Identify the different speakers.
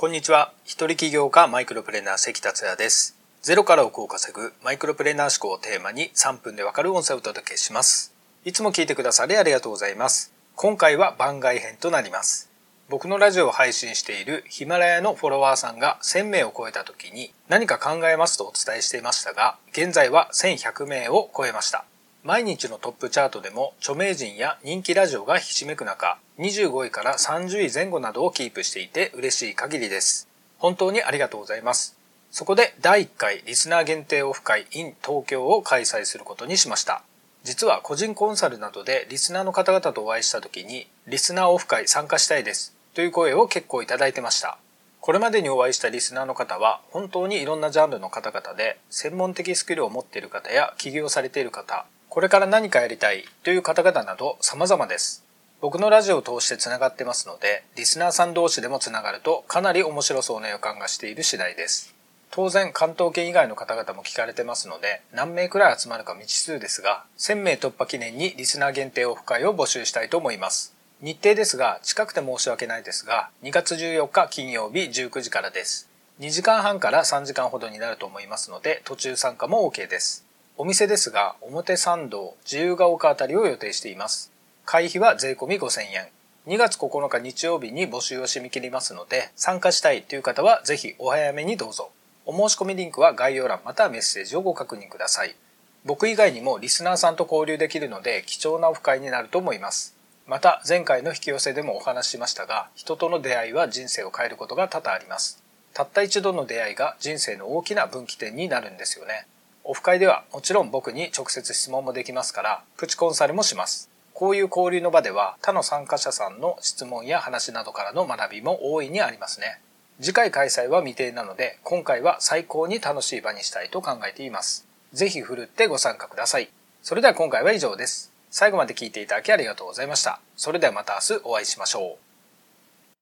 Speaker 1: こんにちは。一人起業家マイクロプレーナー関達也です。ゼロから億を稼ぐマイクロプレーナー思考をテーマに3分でわかる音声をお届けします。いつも聞いてくださりありがとうございます。今回は番外編となります。僕のラジオを配信しているヒマラヤのフォロワーさんが1000名を超えた時に何か考えますとお伝えしていましたが、現在は1100名を超えました。毎日のトップチャートでも著名人や人気ラジオがひしめく中、25位から30位前後などをキープしていて嬉しい限りです。本当にありがとうございます。そこで第1回リスナー限定オフ会 in 東京を開催することにしました。実は個人コンサルなどでリスナーの方々とお会いした時にリスナーオフ会参加したいですという声を結構いただいてました。これまでにお会いしたリスナーの方は本当にいろんなジャンルの方々で専門的スキルを持っている方や起業されている方、これから何かやりたいという方々など様々です。僕のラジオを通して繋がってますので、リスナーさん同士でも繋がるとかなり面白そうな予感がしている次第です。当然関東圏以外の方々も聞かれてますので、何名くらい集まるか未知数ですが、1000名突破記念にリスナー限定オフ会を募集したいと思います。日程ですが、近くて申し訳ないですが、2月14日金曜日19時からです。2時間半から3時間ほどになると思いますので、途中参加も OK です。お店ですが、表参道、自由が丘あたりを予定しています。会費は税込5000円。2月9日日曜日に募集を締め切りますので、参加したいという方はぜひお早めにどうぞ。お申し込みリンクは概要欄またはメッセージをご確認ください。僕以外にもリスナーさんと交流できるので貴重なオフ会になると思います。また前回の引き寄せでもお話ししましたが、人との出会いは人生を変えることが多々あります。たった一度の出会いが人生の大きな分岐点になるんですよね。オフ会ではもちろん僕に直接質問もできますから、プチコンサルもします。こういう交流の場では他の参加者さんの質問や話などからの学びも大いにありますね。次回開催は未定なので、今回は最高に楽しい場にしたいと考えています。ぜひ振るってご参加ください。それでは今回は以上です。最後まで聞いていただきありがとうございました。それではまた明日お会いしましょう。